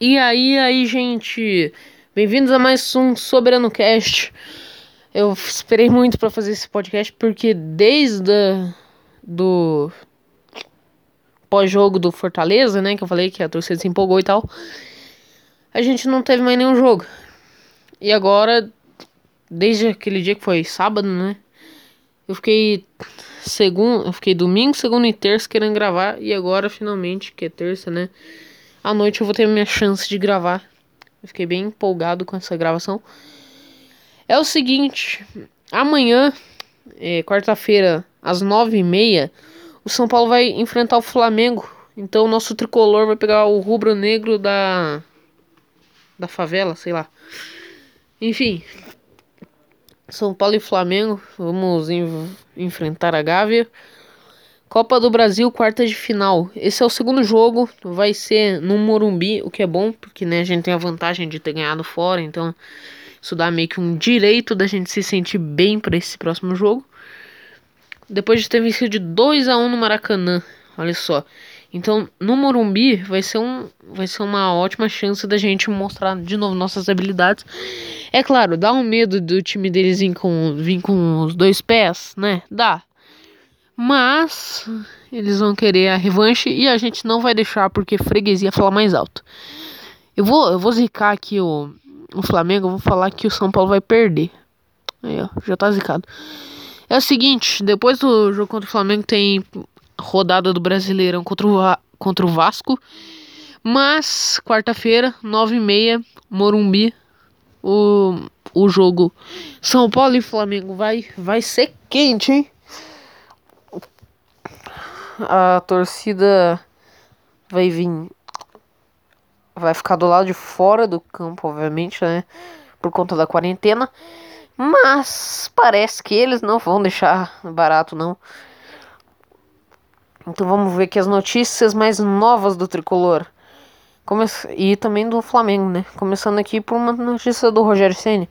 E aí, aí, gente? Bem-vindos a mais um Soberano Cast. Eu esperei muito para fazer esse podcast porque desde a, do pós-jogo do Fortaleza, né, que eu falei que a torcida se empolgou e tal, a gente não teve mais nenhum jogo. E agora, desde aquele dia que foi sábado, né, eu fiquei segundo, eu fiquei domingo, segundo e terça querendo gravar e agora finalmente, que é terça, né, à noite eu vou ter minha chance de gravar. Eu fiquei bem empolgado com essa gravação. É o seguinte, amanhã, é, quarta-feira, às nove e meia, o São Paulo vai enfrentar o Flamengo. Então o nosso tricolor vai pegar o rubro-negro da da favela, sei lá. Enfim, São Paulo e Flamengo, vamos enfrentar a Gávea. Copa do Brasil, quartas de final. Esse é o segundo jogo, vai ser no Morumbi, o que é bom, porque né, a gente tem a vantagem de ter ganhado fora, então isso dá meio que um direito da gente se sentir bem para esse próximo jogo. Depois de ter vencido de 2 a 1 no Maracanã, olha só. Então, no Morumbi vai ser, um, vai ser uma ótima chance da gente mostrar de novo nossas habilidades. É claro, dá um medo do time deles vir com, vir com os dois pés, né? Dá. Mas eles vão querer a revanche e a gente não vai deixar porque freguesia fala mais alto. Eu vou, eu vou zicar aqui o, o Flamengo, vou falar que o São Paulo vai perder. Aí, ó, já tá zicado. É o seguinte, depois do jogo contra o Flamengo tem rodada do Brasileirão contra o, contra o Vasco. Mas, quarta-feira, nove e meia, Morumbi, o, o jogo São Paulo e Flamengo vai, vai ser quente, hein? A torcida vai vir. Vai ficar do lado de fora do campo, obviamente, né? Por conta da quarentena. Mas parece que eles não vão deixar barato, não. Então vamos ver aqui as notícias mais novas do tricolor. Come e também do Flamengo, né? Começando aqui por uma notícia do Rogério Ceni.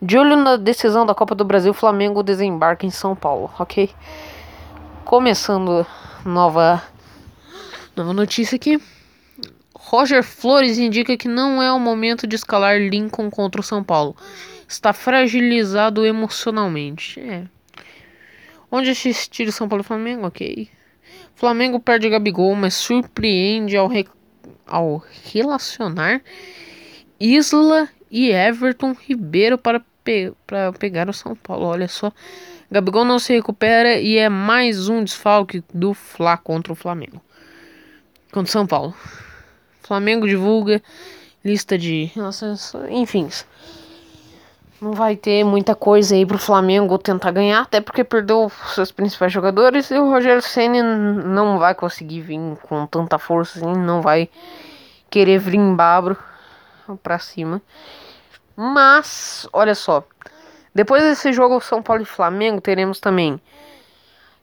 De olho na decisão da Copa do Brasil, Flamengo desembarca em São Paulo, ok? Começando nova, nova notícia aqui. Roger Flores indica que não é o momento de escalar Lincoln contra o São Paulo. Está fragilizado emocionalmente. É. Onde assistir o São Paulo e Flamengo? Ok. Flamengo perde Gabigol, mas surpreende ao, re... ao relacionar Isla e Everton Ribeiro para, pe... para pegar o São Paulo. Olha só. Gabigol não se recupera e é mais um desfalque do Fla contra o Flamengo. Contra o São Paulo. Flamengo divulga lista de. Enfim. Não vai ter muita coisa aí pro Flamengo tentar ganhar, até porque perdeu seus principais jogadores e o Rogério Senna não vai conseguir vir com tanta força assim, não vai querer vir em babro pra cima. Mas, olha só, depois desse jogo São Paulo e Flamengo, teremos também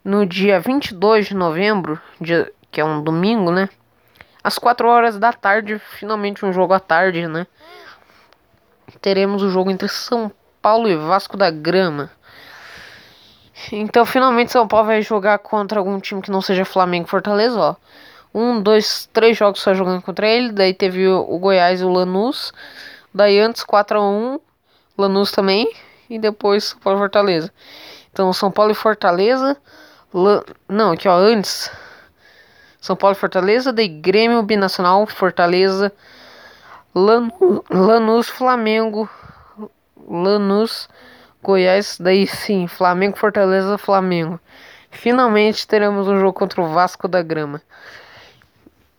no dia 22 de novembro, dia, que é um domingo, né? Às 4 horas da tarde, finalmente um jogo à tarde, né? Teremos o jogo entre São Paulo e Vasco da Grama. Então, finalmente, São Paulo vai jogar contra algum time que não seja Flamengo e Fortaleza, ó. Um, dois, três jogos só jogando contra ele. Daí teve o, Goiás e o Lanús. Daí antes 4 a 1 Lanús também e depois São Paulo e Fortaleza. Então, São Paulo e Fortaleza. Não, aqui ó, antes. São Paulo e Fortaleza, daí Grêmio Binacional, Fortaleza, Lan... Lanús, Flamengo, Lanús, Goiás, daí sim, Flamengo, Fortaleza, Flamengo. Finalmente teremos um jogo contra o Vasco da Grama.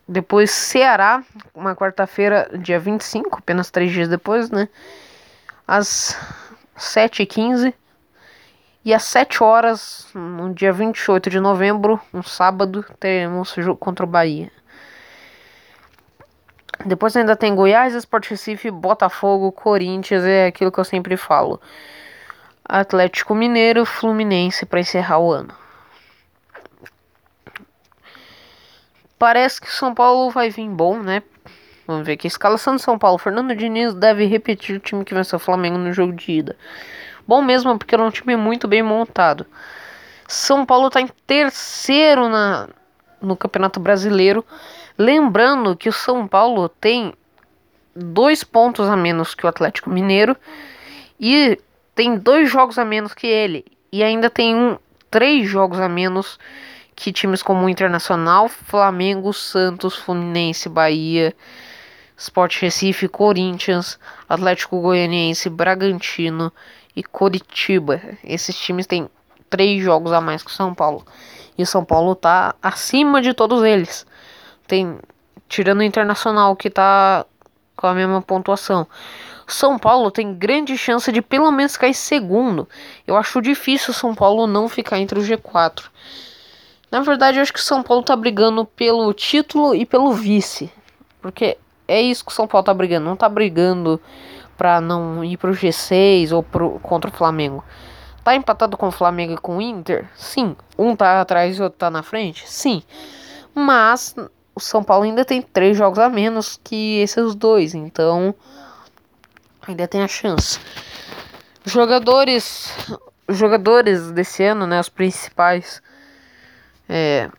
Depois Ceará, uma quarta-feira, dia 25, apenas três dias depois, né? Às 7h15. E às 7 horas, no dia 28 de novembro, um sábado, teremos jogo contra o Bahia. Depois ainda tem Goiás, Sport Recife, Botafogo, Corinthians, é aquilo que eu sempre falo. Atlético Mineiro, Fluminense para encerrar o ano. Parece que o São Paulo vai vir bom, né? Vamos ver aqui. Escalação de São Paulo. Fernando Diniz deve repetir o time que venceu o Flamengo no jogo de ida. Bom mesmo, porque era um time muito bem montado. São Paulo está em terceiro na, no Campeonato Brasileiro. Lembrando que o São Paulo tem dois pontos a menos que o Atlético Mineiro e tem dois jogos a menos que ele e ainda tem um três jogos a menos que times como Internacional, Flamengo, Santos, Fluminense, Bahia, Sport Recife, Corinthians, Atlético Goianiense, Bragantino e Coritiba. Esses times têm três jogos a mais que o São Paulo. E o São Paulo tá acima de todos eles. Tem tirando o Internacional que tá com a mesma pontuação. São Paulo tem grande chance de pelo menos cair segundo. Eu acho difícil o São Paulo não ficar entre o G4. Na verdade, eu acho que o São Paulo tá brigando pelo título e pelo vice. Porque é isso que o São Paulo tá brigando. Não tá brigando pra não ir pro G6 ou pro, contra o Flamengo. Tá empatado com o Flamengo e com o Inter? Sim. Um tá atrás e o outro tá na frente? Sim. Mas o São Paulo ainda tem três jogos a menos que esses dois. Então ainda tem a chance. Jogadores, jogadores desse ano, né, os principais, é,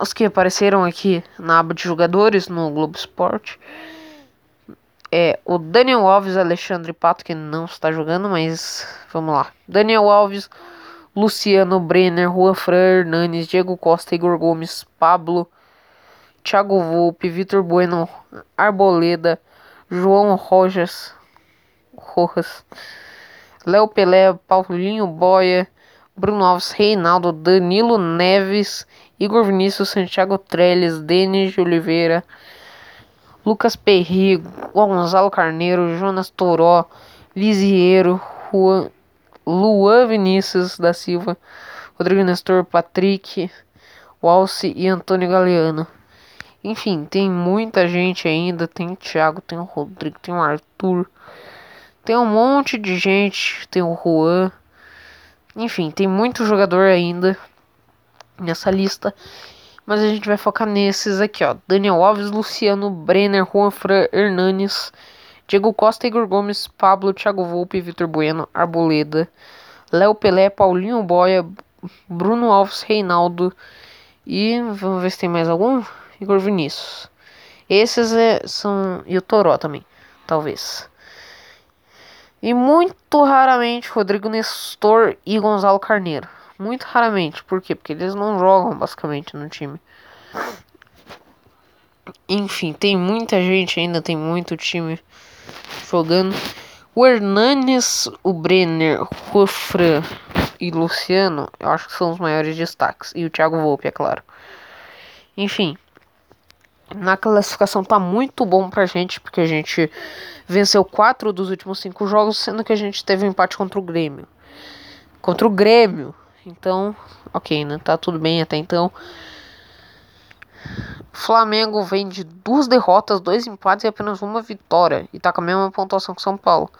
os que apareceram aqui na aba de jogadores no Globo Esporte, é o Daniel Alves, Alexandre Pato, que não está jogando, mas vamos lá. Daniel Alves, Luciano Brenner, Juan Fran Hernanes, Diego Costa, Igor Gomes, Pablo, Thiago Volpe, Vitor Bueno, Arboleda, João Rojas, Rojas, Léo Pelé, Paulinho Boia, Bruno Alves, Reinaldo, Danilo Neves, Igor Vinícius, Santiago Trellis, Denis de Oliveira, Lucas Perri, Gonzalo Carneiro, Jonas Toró, Lisiero, Juan, Luan Vinícius da Silva, Rodrigo Nestor, Patrick, Walse e Antônio Galeano. Enfim, tem muita gente ainda. Tem o Thiago, tem o Rodrigo, tem o Arthur. Tem um monte de gente. Tem o Juan. Enfim, tem muito jogador ainda nessa lista. Mas a gente vai focar nesses aqui, ó. Daniel Alves, Luciano, Brenner, Juan Fran, Hernanes, Diego Costa, Igor Gomes, Pablo, Thiago Volpe, Vitor Bueno, Arboleda, Léo Pelé, Paulinho Boia, Bruno Alves, Reinaldo e vamos ver se tem mais algum. Igor Vinícius. Esses é, são. E o Toró também, talvez. E muito raramente Rodrigo Nestor e Gonzalo Carneiro. Muito raramente. Por quê? Porque eles não jogam basicamente no time. Enfim, tem muita gente ainda, tem muito time jogando. O Hernanes, o Brenner, o Fran e Luciano, eu acho que são os maiores destaques. E o Thiago Volpe, é claro. Enfim, na classificação tá muito bom pra gente, porque a gente venceu quatro dos últimos cinco jogos, sendo que a gente teve um empate contra o Grêmio. Contra o Grêmio. Então, ok, né? Tá tudo bem até então. Flamengo vem de duas derrotas, dois empates e apenas uma vitória. E tá com a mesma pontuação que São Paulo.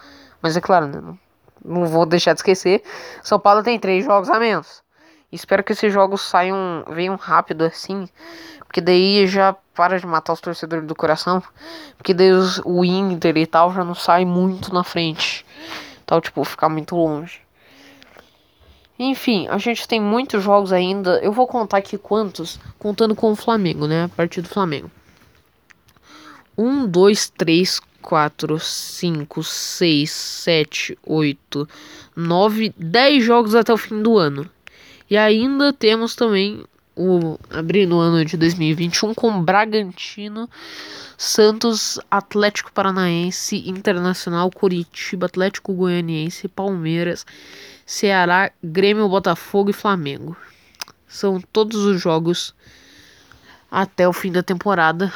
Mas é claro, né? Não, vou deixar de esquecer. São Paulo tem três jogos a menos. Espero que esses jogos saiam, venham rápido assim, porque daí já para de matar os torcedores do coração, porque os, o Inter e tal já não sai muito na frente, tal, tipo, ficar muito longe. Enfim, a gente tem muitos jogos ainda, eu vou contar aqui quantos, contando com o Flamengo, né, a partir do Flamengo. 1, 2, 3, 4, 5, 6, 7, 8, 9, 10 jogos até o fim do ano. E ainda temos também o abrindo o ano de 2021 com Bragantino, Santos, Atlético Paranaense, Internacional, Curitiba, Atlético Goianiense, Palmeiras, Ceará, Grêmio, Botafogo e Flamengo. São todos os jogos até o fim da temporada.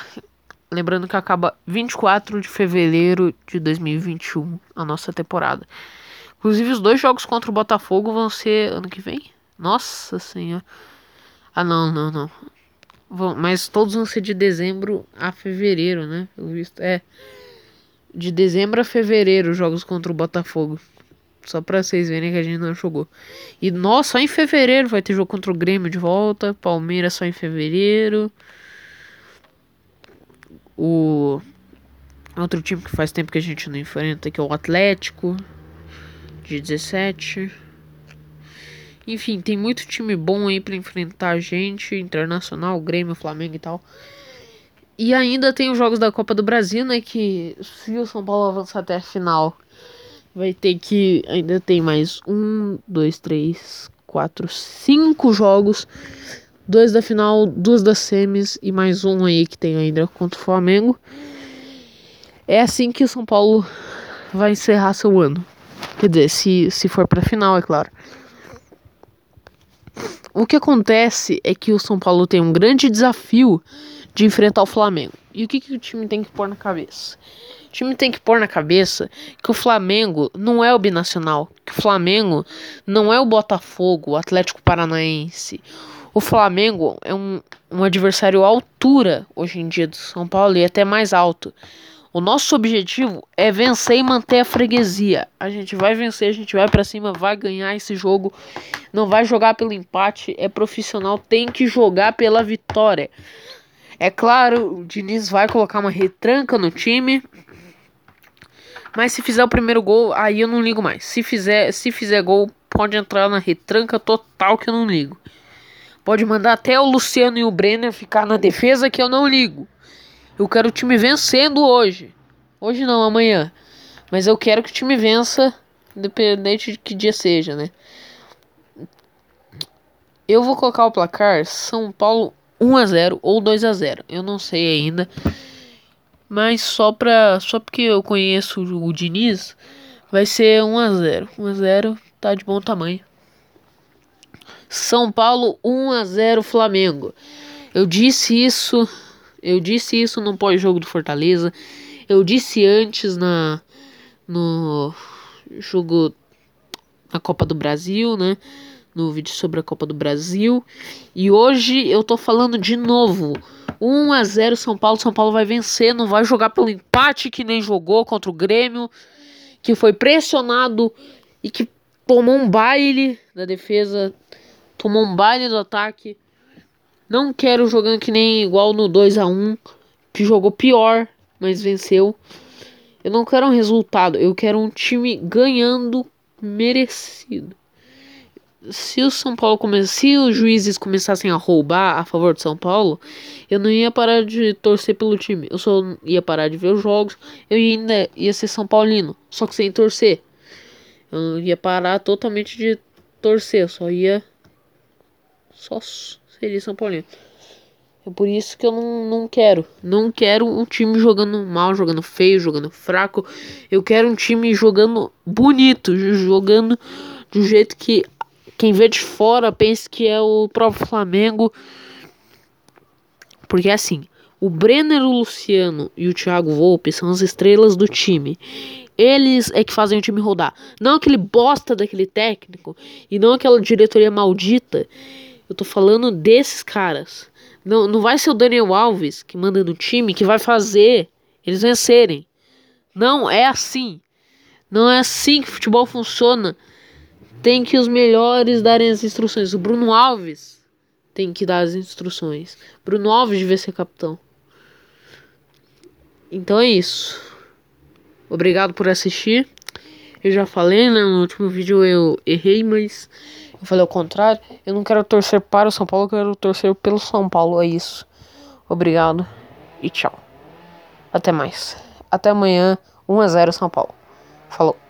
Lembrando que acaba 24 de fevereiro de 2021 a nossa temporada. Inclusive, os dois jogos contra o Botafogo vão ser ano que vem. Nossa Senhora. Ah, não, não, não. Mas todos vão ser de dezembro a fevereiro, né? Eu visto. É. De dezembro a fevereiro, jogos contra o Botafogo. Só pra vocês verem que a gente não jogou. E nós, só em fevereiro vai ter jogo contra o Grêmio de volta. Palmeiras só em fevereiro. O. Outro time que faz tempo que a gente não enfrenta, que é o Atlético. De 17. Enfim, tem muito time bom aí para enfrentar a gente, Internacional, Grêmio, Flamengo e tal. E ainda tem os jogos da Copa do Brasil, né? Que se o São Paulo avançar até a final, vai ter que. Ainda tem mais um, dois, três, quatro, cinco jogos. Dois da final, duas das semis e mais um aí que tem ainda contra o Flamengo. É assim que o São Paulo vai encerrar seu ano. Quer dizer, se, se for pra final, é claro. O que acontece é que o São Paulo tem um grande desafio de enfrentar o Flamengo. E o que, que o time tem que pôr na cabeça? O time tem que pôr na cabeça que o Flamengo não é o binacional, que o Flamengo não é o Botafogo, o Atlético Paranaense. O Flamengo é um, um adversário à altura hoje em dia do São Paulo e até mais alto. O nosso objetivo é vencer e manter a freguesia. A gente vai vencer, a gente vai para cima, vai ganhar esse jogo. Não vai jogar pelo empate, é profissional, tem que jogar pela vitória. É claro, o Diniz vai colocar uma retranca no time. Mas se fizer o primeiro gol, aí eu não ligo mais. Se fizer, se fizer gol, pode entrar na retranca total que eu não ligo. Pode mandar até o Luciano e o Brenner ficar na defesa que eu não ligo. Eu quero o time vencendo hoje. Hoje não, amanhã. Mas eu quero que o time vença, independente de que dia seja, né? Eu vou colocar o placar São Paulo 1 a 0 ou 2 a 0. Eu não sei ainda. Mas só pra só porque eu conheço o Diniz, vai ser 1 a 0. 1 a 0 tá de bom tamanho. São Paulo 1 a 0 Flamengo. Eu disse isso eu disse isso no pós-jogo do Fortaleza. Eu disse antes na no jogo na Copa do Brasil, né? No vídeo sobre a Copa do Brasil. E hoje eu tô falando de novo. 1 a 0 São Paulo. São Paulo vai vencer, não vai jogar pelo empate que nem jogou contra o Grêmio, que foi pressionado e que tomou um baile da defesa, tomou um baile do ataque. Não quero jogando que nem igual no 2 a 1 que jogou pior, mas venceu. Eu não quero um resultado, eu quero um time ganhando merecido. Se o São Paulo se os juízes começassem a roubar a favor de São Paulo, eu não ia parar de torcer pelo time. Eu só ia parar de ver os jogos. Eu ainda ia ser São Paulino, só que sem torcer. Eu ia parar totalmente de torcer, eu só ia só seria São Paulino. É por isso que eu não, não quero. Não quero um time jogando mal, jogando feio, jogando fraco. Eu quero um time jogando bonito, jogando um jeito que quem vê de fora pense que é o próprio Flamengo. Porque assim, o Brenner, o Luciano e o Thiago Volpe são as estrelas do time. Eles é que fazem o time rodar. Não aquele bosta daquele técnico e não aquela diretoria maldita eu tô falando desses caras. Não, não vai ser o Daniel Alves que manda no time que vai fazer eles vencerem. Não é assim. Não é assim que futebol funciona. Tem que os melhores darem as instruções. O Bruno Alves tem que dar as instruções. Bruno Alves devia ser capitão. Então é isso. Obrigado por assistir. Eu já falei, né? No último vídeo eu errei, mas eu falei ao contrário. Eu não quero torcer para o São Paulo, eu quero torcer pelo São Paulo. É isso. Obrigado e tchau. Até mais. Até amanhã, 1 a 0 São Paulo. Falou.